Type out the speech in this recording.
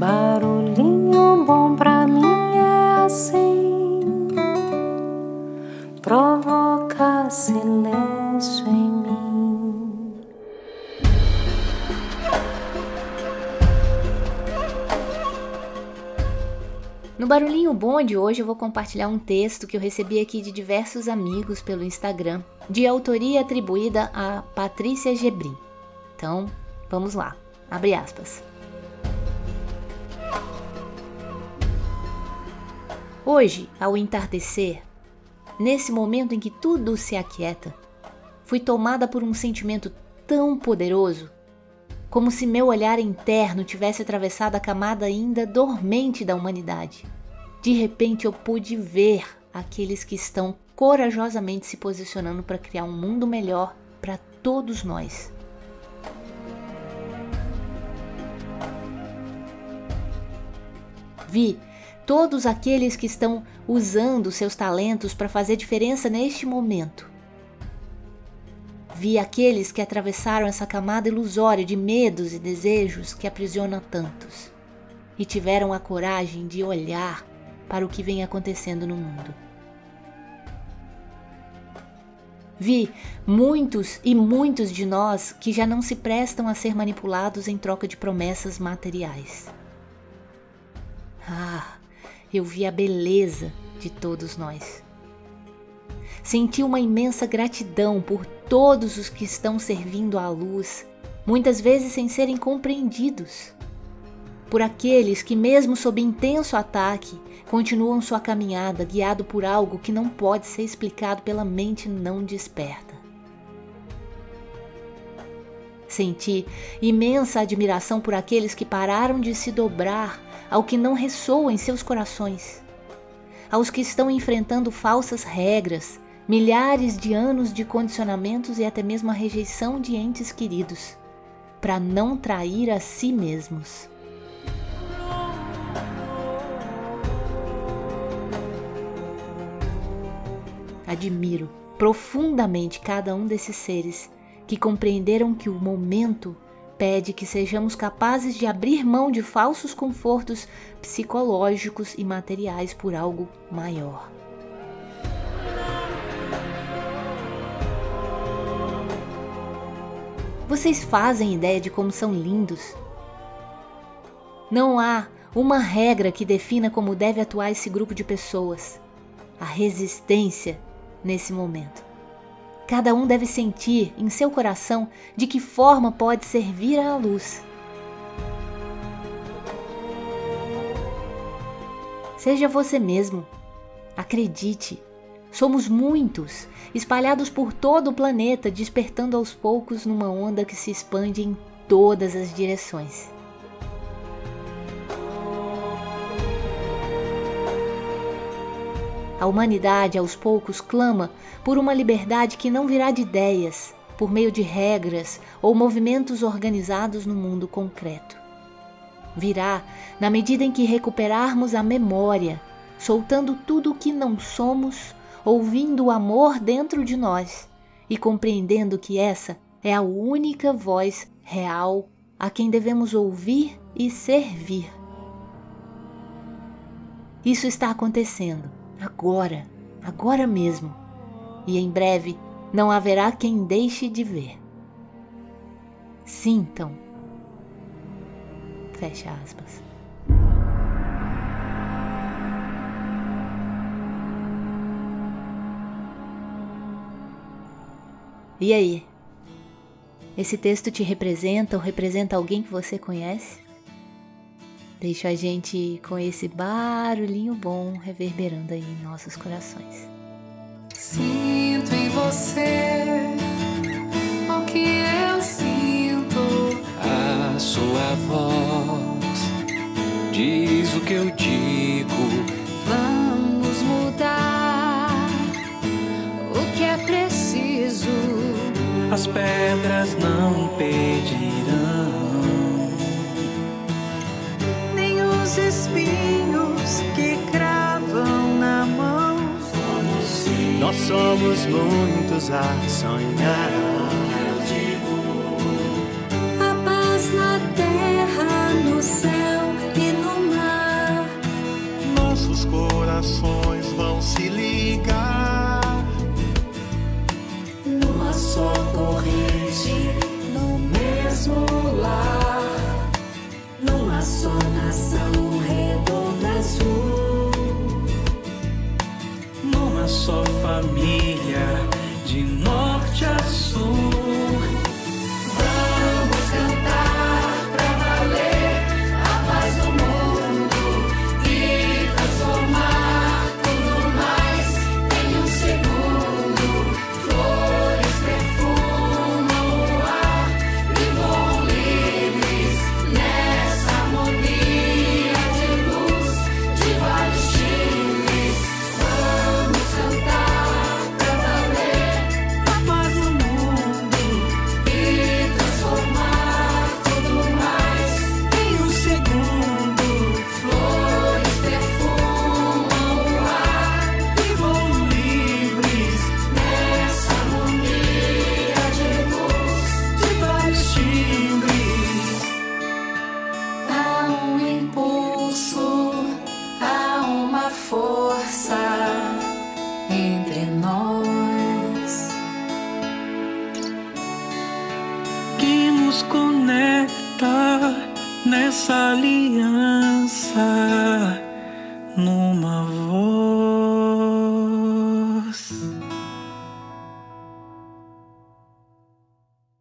Barulhinho bom pra mim é assim, provoca silêncio em mim. No Barulhinho Bom de hoje eu vou compartilhar um texto que eu recebi aqui de diversos amigos pelo Instagram, de autoria atribuída a Patrícia Gebrim. Então, vamos lá. Abre aspas. Hoje, ao entardecer, nesse momento em que tudo se aquieta, fui tomada por um sentimento tão poderoso, como se meu olhar interno tivesse atravessado a camada ainda dormente da humanidade. De repente eu pude ver aqueles que estão corajosamente se posicionando para criar um mundo melhor para todos nós. Vi todos aqueles que estão usando seus talentos para fazer diferença neste momento. Vi aqueles que atravessaram essa camada ilusória de medos e desejos que aprisiona tantos e tiveram a coragem de olhar para o que vem acontecendo no mundo. Vi muitos e muitos de nós que já não se prestam a ser manipulados em troca de promessas materiais. Ah, eu vi a beleza de todos nós. Senti uma imensa gratidão por todos os que estão servindo à luz, muitas vezes sem serem compreendidos. Por aqueles que, mesmo sob intenso ataque, continuam sua caminhada guiado por algo que não pode ser explicado pela mente não desperta. Senti imensa admiração por aqueles que pararam de se dobrar ao que não ressoa em seus corações, aos que estão enfrentando falsas regras, milhares de anos de condicionamentos e até mesmo a rejeição de entes queridos, para não trair a si mesmos. Admiro profundamente cada um desses seres que compreenderam que o momento pede que sejamos capazes de abrir mão de falsos confortos psicológicos e materiais por algo maior. Vocês fazem ideia de como são lindos? Não há uma regra que defina como deve atuar esse grupo de pessoas. A resistência nesse momento. Cada um deve sentir em seu coração de que forma pode servir à luz. Seja você mesmo. Acredite. Somos muitos, espalhados por todo o planeta, despertando aos poucos numa onda que se expande em todas as direções. A humanidade, aos poucos, clama por uma liberdade que não virá de ideias, por meio de regras ou movimentos organizados no mundo concreto. Virá na medida em que recuperarmos a memória, soltando tudo o que não somos, ouvindo o amor dentro de nós e compreendendo que essa é a única voz real a quem devemos ouvir e servir. Isso está acontecendo agora, agora mesmo, e em breve não haverá quem deixe de ver. Sintam. Fecha aspas. E aí? Esse texto te representa ou representa alguém que você conhece? Deixa a gente com esse barulhinho bom reverberando aí em nossos corações. Sinto em você o que eu sinto. A sua voz diz o que eu digo. Vamos mudar o que é preciso. As pedras não impedirão. Nós somos muitos a sonhar. essa aliança.